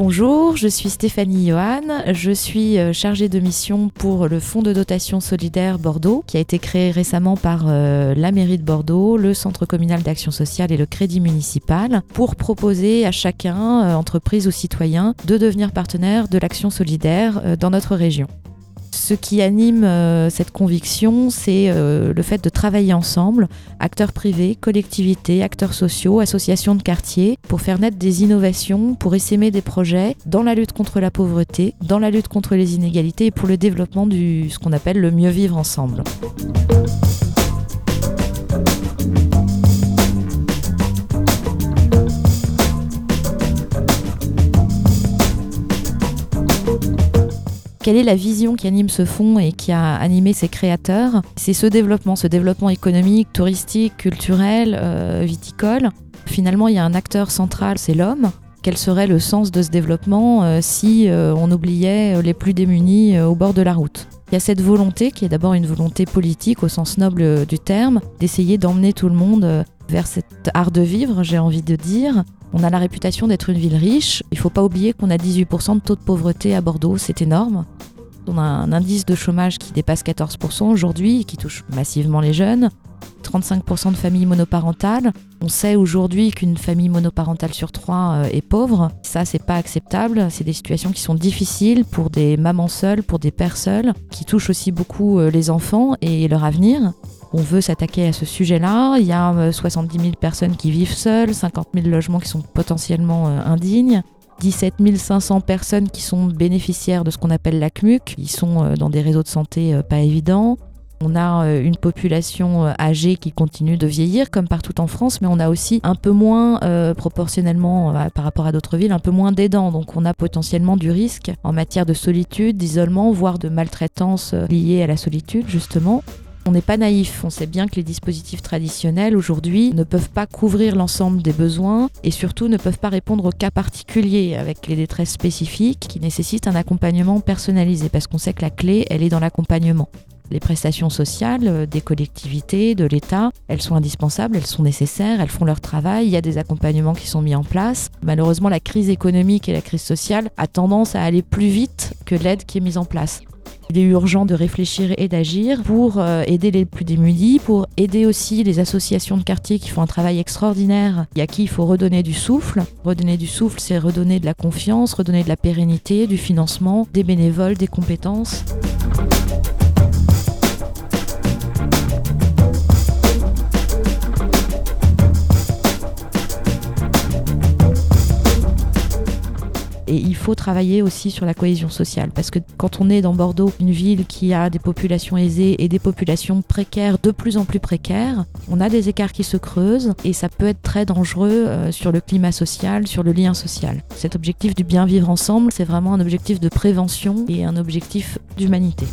Bonjour, je suis Stéphanie Johan, je suis euh, chargée de mission pour le Fonds de dotation solidaire Bordeaux qui a été créé récemment par euh, la mairie de Bordeaux, le Centre communal d'action sociale et le Crédit municipal pour proposer à chacun, euh, entreprise ou citoyen, de devenir partenaire de l'action solidaire dans notre région. Ce qui anime euh, cette conviction, c'est euh, le fait de travailler ensemble, acteurs privés, collectivités, acteurs sociaux, associations de quartier, pour faire naître des innovations, pour essaimer des projets dans la lutte contre la pauvreté, dans la lutte contre les inégalités et pour le développement du ce qu'on appelle le mieux vivre ensemble. Quelle est la vision qui anime ce fonds et qui a animé ses créateurs C'est ce développement, ce développement économique, touristique, culturel, euh, viticole. Finalement, il y a un acteur central, c'est l'homme. Quel serait le sens de ce développement euh, si euh, on oubliait les plus démunis au bord de la route? Il y a cette volonté, qui est d'abord une volonté politique au sens noble du terme, d'essayer d'emmener tout le monde vers cet art de vivre, j'ai envie de dire. On a la réputation d'être une ville riche. Il ne faut pas oublier qu'on a 18% de taux de pauvreté à Bordeaux, c'est énorme. On a un indice de chômage qui dépasse 14% aujourd'hui, qui touche massivement les jeunes. 35% de familles monoparentales. On sait aujourd'hui qu'une famille monoparentale sur trois euh, est pauvre. Ça, c'est pas acceptable. C'est des situations qui sont difficiles pour des mamans seules, pour des pères seuls, qui touchent aussi beaucoup euh, les enfants et leur avenir. On veut s'attaquer à ce sujet-là. Il y a 70 euh, 000 personnes qui vivent seules, 50 000 logements qui sont potentiellement indignes. 17 500 personnes qui sont bénéficiaires de ce qu'on appelle la CMUC. Ils sont euh, dans des réseaux de santé euh, pas évidents. On a euh, une population âgée qui continue de vieillir comme partout en France, mais on a aussi un peu moins, proportionnellement par rapport à d'autres villes, un peu moins d'aidants. Donc on a potentiellement du risque en matière de solitude, d'isolement, voire de maltraitance liée à la solitude justement. On n'est pas naïf, on sait bien que les dispositifs traditionnels aujourd'hui ne peuvent pas couvrir l'ensemble des besoins et surtout ne peuvent pas répondre aux cas particuliers avec les détresses spécifiques qui nécessitent un accompagnement personnalisé parce qu'on sait que la clé, elle est dans l'accompagnement. Les prestations sociales euh, des collectivités, de l'État, elles sont indispensables, elles sont nécessaires, elles font leur travail, il y a des accompagnements qui sont mis en place. Malheureusement, la crise économique et la crise sociale a tendance à aller plus vite que l'aide qui est mise en place. Il est urgent de réfléchir et d'agir pour euh, aider les plus démunis, pour aider aussi les associations de quartier qui font un travail extraordinaire et à qui il faut redonner du souffle. Redonner du souffle, c'est redonner de la confiance, redonner de la pérennité, du financement, des bénévoles, des compétences. Et il faut travailler aussi sur la cohésion sociale. Parce que quand on est dans Bordeaux, une ville qui a des populations aisées et des populations précaires, de plus en plus précaires, on a des écarts qui se creusent et ça peut être très dangereux euh, sur le climat social, sur le lien social. Cet objectif du bien vivre ensemble, c'est vraiment un objectif de prévention et un objectif d'humanité.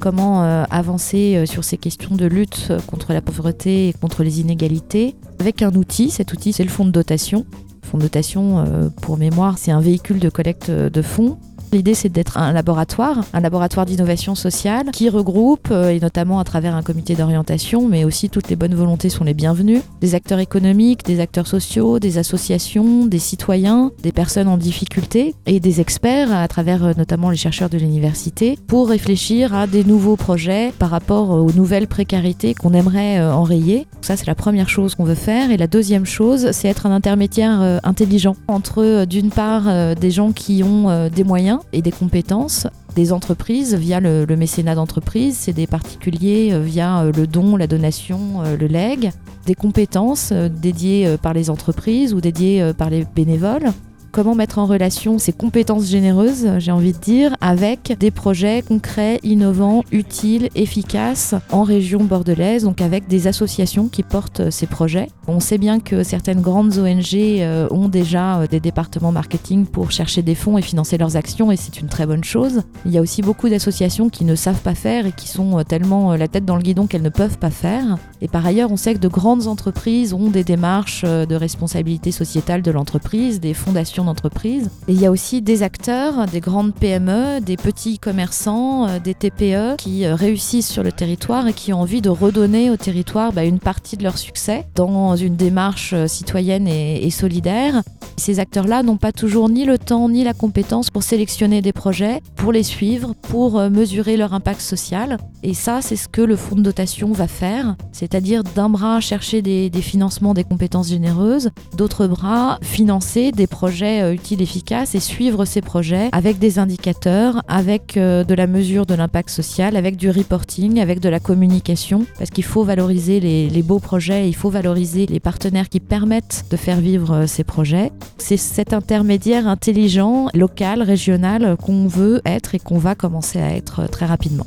Comment euh, avancer euh, sur ces questions de lutte euh, contre la pauvreté et contre les inégalités avec un outil. Cet outil, c'est le fonds de dotation. Fonds de dotation, pour mémoire, c'est un véhicule de collecte de fonds L'idée, c'est d'être un laboratoire, un laboratoire d'innovation sociale qui regroupe, euh, et notamment à travers un comité d'orientation, mais aussi toutes les bonnes volontés sont les bienvenues, des acteurs économiques, des acteurs sociaux, des associations, des citoyens, des personnes en difficulté et des experts à travers euh, notamment les chercheurs de l'université pour réfléchir à des nouveaux projets par rapport aux nouvelles précarités qu'on aimerait euh, enrayer. Ça, c'est la première chose qu'on veut faire. Et la deuxième chose, c'est être un intermédiaire intelligent entre, d'une part, des gens qui ont des moyens et des compétences des entreprises via le, mécénat d'entreprise, c'est des particuliers euh, via euh, le don, la donation, euh, le leg, des compétences dédiées par les entreprises ou dédiées par les bénévoles, comment mettre en relation ces compétences généreuses, j'ai envie de dire, avec des projets concrets, innovants, utiles, efficaces en région bordelaise, donc avec des associations qui portent ces projets. On sait bien que certaines grandes ONG euh, ont déjà euh, des départements marketing pour chercher des fonds et financer leurs actions et c'est une très bonne chose. Il y a aussi beaucoup d'associations qui ne savent pas faire et qui sont euh, tellement la tête dans le guidon qu'elles ne peuvent pas faire. Et par ailleurs, on sait que de grandes entreprises ont des démarches de responsabilité sociétale de l'entreprise, des fondations d'entreprise. Et il y a aussi des acteurs, des grandes PME, des petits commerçants, des TPE qui réussissent sur le territoire et qui ont envie de redonner au territoire bah, une partie de leur succès dans une démarche citoyenne et, et solidaire. Ces acteurs-là n'ont pas toujours ni le temps ni la compétence pour sélectionner des projets, pour les suivre, pour euh, mesurer leur impact social. Et ça, c'est ce que le fonds de dotation va faire, c'est-à-dire d'un bras chercher des, financements des compétences généreuses, d'autre bras financer des projets euh, utiles, efficaces et suivre ces projets avec des indicateurs, avec euh, de la mesure de l'impact social, avec du reporting, avec de la communication, parce qu'il faut valoriser les, les beaux projets, il faut valoriser les partenaires qui permettent de faire vivre ces projets. C'est cet intermédiaire intelligent, local, régional qu'on veut être et qu'on va commencer à être très rapidement.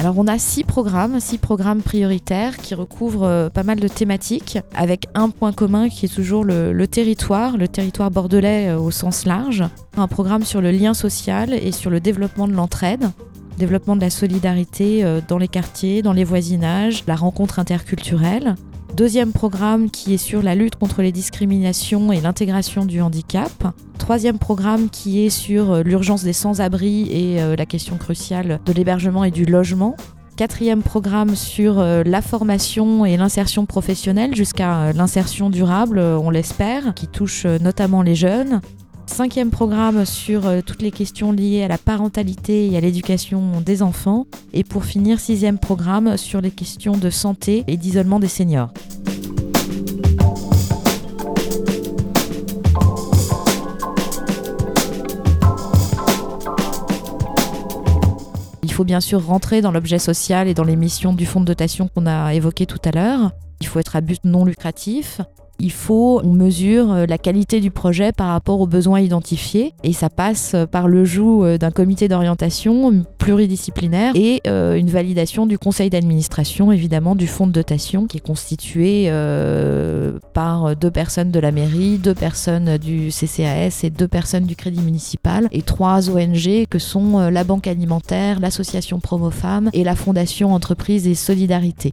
Alors on a six programmes, six programmes prioritaires qui recouvrent euh, pas mal de thématiques, avec un point commun qui est toujours le, territoire, le territoire bordelais euh, au sens large. Un programme sur le lien social et sur le développement de l'entraide, développement de la solidarité euh, dans les quartiers, dans les voisinages, la rencontre interculturelle. Deuxième programme qui est sur la lutte contre les discriminations et l'intégration du handicap. Troisième programme qui est sur euh, l'urgence des sans-abri et euh, la question cruciale de l'hébergement et du logement. Quatrième programme sur euh, la formation et l'insertion professionnelle jusqu'à l'insertion durable, on l'espère, qui touche notamment les jeunes. Cinquième programme sur euh, toutes les questions liées à la parentalité et à l'éducation des enfants. Et pour finir, sixième programme sur les questions de santé et d'isolement des seniors. Il faut bien sûr rentrer dans l'objet social et dans les missions du fonds de dotation qu'on a évoqué tout à l'heure. Il faut être à but non lucratif il faut on mesure euh, la qualité du projet par rapport aux besoins identifiés et ça passe euh, par le joug euh, d'un comité d'orientation pluridisciplinaire et une validation du conseil d'administration évidemment du fonds de dotation qui est constitué par deux personnes de la mairie, deux personnes du CCAS et deux personnes du crédit municipal et trois ONG que sont la banque alimentaire, l'association Promo Femmes et la fondation Entreprise et Solidarité.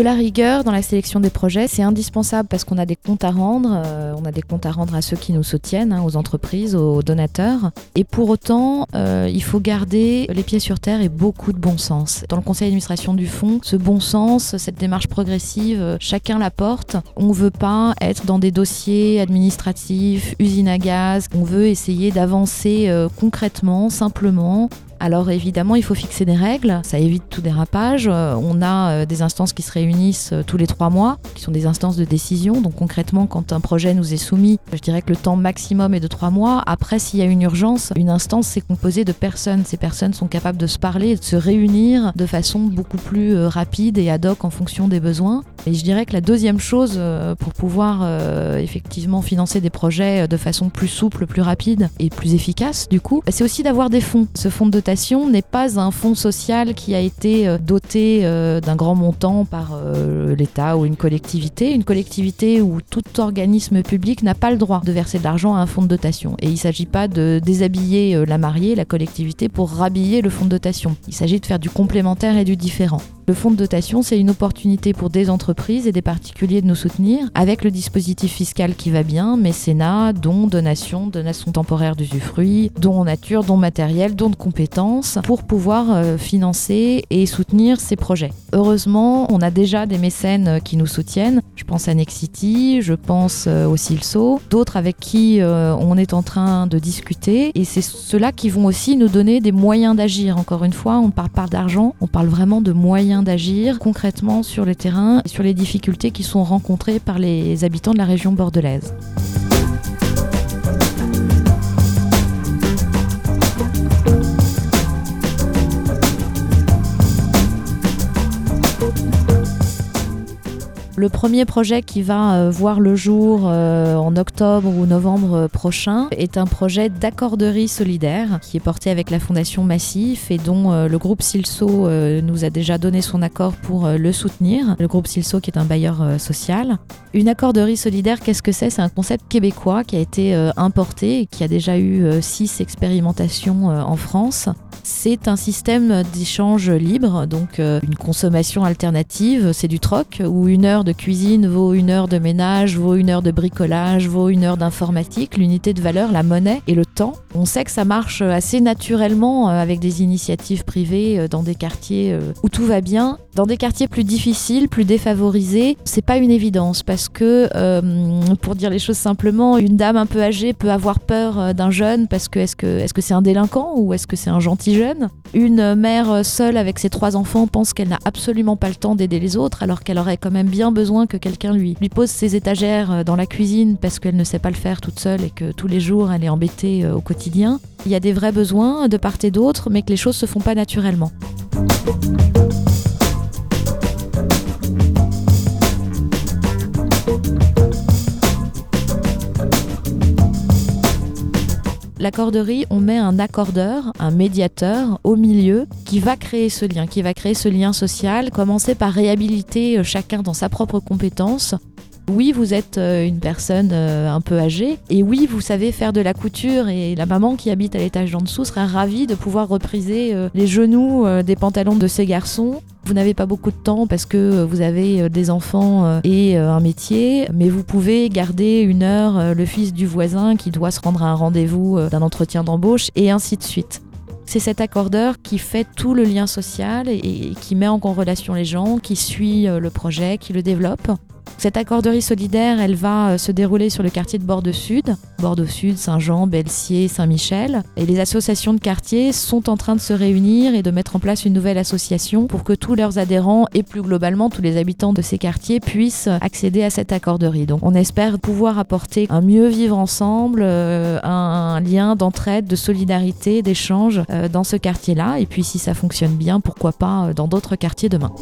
De la rigueur dans la sélection des projets, c'est indispensable parce qu'on a des comptes à rendre, euh, on a des comptes à rendre à ceux qui nous soutiennent, hein, aux entreprises, aux donateurs. Et pour autant, euh, il faut garder les pieds sur terre et beaucoup de bon sens. Dans le conseil d'administration du fonds, ce bon sens, cette démarche progressive, euh, chacun la porte. On ne veut pas être dans des dossiers administratifs, usines à gaz. On veut essayer d'avancer concrètement, simplement, alors évidemment, il faut fixer des règles, ça évite tout dérapage. Euh, on a euh, des instances qui se réunissent euh, tous les trois mois, qui sont des instances de décision. Donc concrètement, quand un projet nous est soumis, je dirais que le temps maximum est de trois mois. Après, s'il y a une urgence, une instance c'est composée de personnes. Ces personnes sont capables de se parler de se réunir de façon beaucoup plus rapide et ad hoc en fonction des besoins. Et je dirais que la deuxième chose pour pouvoir effectivement financer des projets de façon plus souple, plus rapide et plus efficace, du coup, c'est aussi d'avoir des fonds. Ce fonds de n'est pas un fonds social qui a été euh, doté euh, d'un grand montant par euh, l'État ou une collectivité. Une collectivité ou tout organisme public n'a pas le droit de verser de l'argent à un fonds de dotation. Et il ne s'agit pas de déshabiller la mariée, la collectivité, pour rhabiller le fonds de dotation. Il s'agit de faire du complémentaire et du différent. Le fonds de dotation, c'est une opportunité pour des entreprises et des particuliers de nous soutenir avec le dispositif fiscal qui va bien, mécénat, dons, donations, donations temporaires d'usufruit, dons nature, dons matériels, dons de compétences, pour pouvoir euh, financer et soutenir ces projets. Heureusement, on a déjà des mécènes qui nous soutiennent. Je pense à Nexity, je pense euh, au Silso, d'autres avec qui euh, on est en train de discuter. Et c'est ceux-là qui vont aussi nous donner des moyens d'agir. Encore une fois, on ne parle pas d'argent, on parle vraiment de moyens d'agir concrètement sur le terrain et sur les difficultés qui sont rencontrées par les habitants de la région bordelaise. Le premier projet qui va euh, voir le jour euh, en octobre ou novembre prochain est un projet d'accorderie solidaire qui est porté avec la Fondation Massif et dont euh, le groupe Silso nous a déjà donné son accord pour le soutenir. Le groupe Silso qui est un bailleur social. Une accorderie solidaire, qu'est-ce que c'est? C'est un concept québécois qui a été importé et qui a déjà eu six expérimentations en France. C'est un système d'échange libre, donc une consommation alternative, c'est du troc, où une heure de de cuisine vaut une heure de ménage, vaut une heure de bricolage, vaut une heure d'informatique. L'unité de valeur, la monnaie et le temps. On sait que ça marche assez naturellement euh, avec des initiatives privées euh, dans des quartiers euh, où tout va bien. Dans des quartiers plus difficiles, plus défavorisés, c'est pas une évidence parce que, pour dire les choses simplement, une dame un peu âgée peut avoir peur d'un jeune parce que est-ce que est-ce c'est un délinquant ou est-ce que c'est un gentil jeune? Une mère seule avec ses trois enfants pense qu'elle n'a absolument pas le temps d'aider les autres alors qu'elle aurait quand même bien besoin que quelqu'un lui, lui pose ses étagères euh, dans la cuisine parce qu'elle ne sait pas le faire toute seule et que tous les jours elle est embêtée euh, au quotidien. Il y a des vrais besoins de part et d'autre, mais que les choses se font pas naturellement. L'accorderie, on met un accordeur, un médiateur au milieu qui va créer ce lien, qui va créer ce lien social, commencer par réhabiliter euh, chacun dans sa propre compétence oui, vous êtes euh, une personne euh, un peu âgée, et oui, vous savez faire de la couture, et la maman qui habite à l'étage d'en dessous serait ravie de pouvoir repriser les genoux des pantalons de ses garçons. Vous n'avez pas beaucoup de temps parce que vous avez des enfants et un métier, mais vous pouvez garder une heure le fils du voisin qui doit se rendre à un rendez-vous d'un entretien d'embauche, et ainsi de suite. C'est cet accordeur qui fait tout le lien social et, qui met en relation les gens, qui suit le projet, qui le développe. Cette accorderie solidaire, elle va euh, se dérouler sur le quartier de Bordeaux-Sud, Bordeaux-Sud, Saint-Jean, Belsier, Saint-Michel. Et les associations de quartier sont en train de se réunir et de mettre en place une nouvelle association pour que tous leurs adhérents et plus globalement tous les habitants de ces quartiers puissent accéder à cette accorderie. Donc on espère pouvoir apporter un mieux vivre ensemble, euh, un, lien d'entraide, de solidarité, d'échange euh, dans ce quartier-là. Et puis si ça fonctionne bien, pourquoi pas dans d'autres quartiers demain.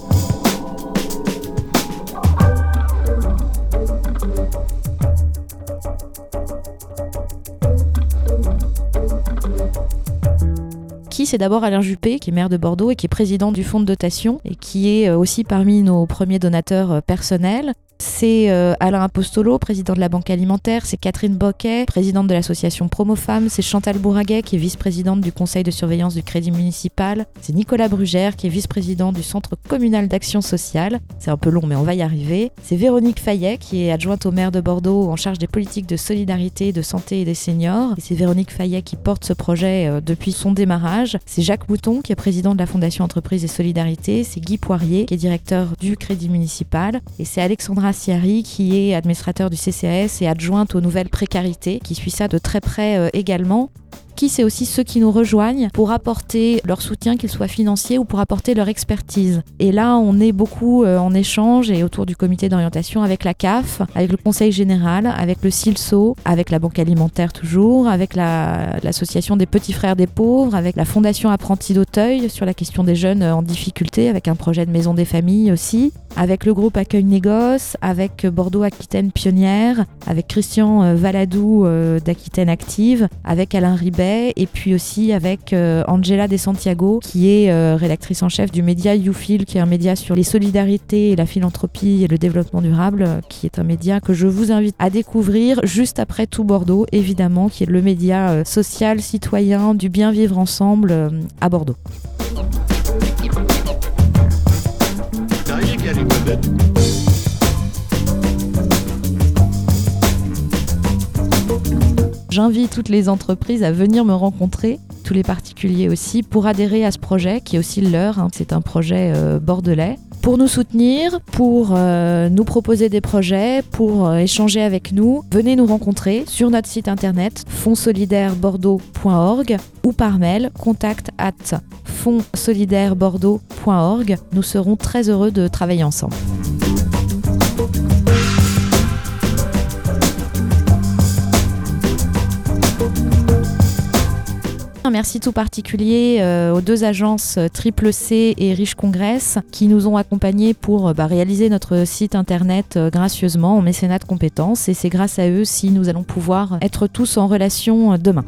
C'est d'abord Alain Juppé, qui est maire de Bordeaux et qui est président du fonds de dotation et qui est euh, aussi parmi nos premiers donateurs euh, personnels. C'est euh, Alain Apostolo, président de la Banque Alimentaire, c'est Catherine Boquet, présidente de l'association Promo Femmes, c'est Chantal Bourraguet, qui est vice-présidente du conseil de surveillance du Crédit Municipal, c'est Nicolas Brugère, qui est vice-président du Centre communal d'action sociale, c'est un peu long mais on va y arriver, c'est Véronique Fayet, qui est adjointe au maire de Bordeaux en charge des politiques de solidarité, de santé et des seniors, c'est Véronique Fayet qui porte ce projet depuis son démarrage, c'est Jacques Mouton, qui est président de la Fondation Entreprise et Solidarité, c'est Guy Poirier, qui est directeur du Crédit Municipal, et c'est Alexandra qui est administrateur du CCAS et adjointe aux nouvelles précarités, qui suit ça de très près euh, également c'est aussi ceux qui nous rejoignent pour apporter leur soutien, qu'il soit financier ou pour apporter leur expertise. Et là, on est beaucoup euh, en échange et autour du comité d'orientation avec la CAF, avec le Conseil général, avec le CILSO, avec la Banque alimentaire toujours, avec l'association des petits frères des pauvres, avec la Fondation Apprentis d'Auteuil sur la question des jeunes en difficulté, avec un projet de maison des familles aussi, avec le groupe Accueil Négoce, avec Bordeaux Aquitaine Pionnière, avec Christian euh, Valadou euh, d'Aquitaine Active, avec Alain Ribet et puis aussi avec euh, Angela De Santiago, qui est euh, rédactrice en chef du média YouFeel, qui est un média sur les solidarités et la philanthropie et le développement durable, euh, qui est un média que je vous invite à découvrir juste après Tout Bordeaux, évidemment, qui est le média social, citoyen, du bien vivre ensemble à Bordeaux. J'invite toutes les entreprises à venir me rencontrer, tous les particuliers aussi, pour adhérer à ce projet qui est aussi le leur. Hein. C'est un projet euh, bordelais Pour nous soutenir, pour euh, nous proposer des projets, pour euh, échanger avec nous, venez nous rencontrer sur notre site internet fondssolidairebordeaux.org ou par mail contact at fondssolidaire-bordeaux.org. Nous serons très heureux de travailler ensemble. Un merci tout particulier euh, aux deux agences euh, Triple C et Riche Congress qui nous ont accompagnés pour euh, bah, réaliser notre site internet gracieusement en mécénat de compétences et c'est grâce à eux si nous allons pouvoir être tous en relation demain.